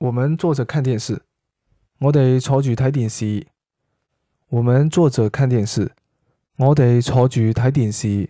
我们坐着看电视。我哋坐住睇电视。我们坐着看电视。我哋坐住睇电视。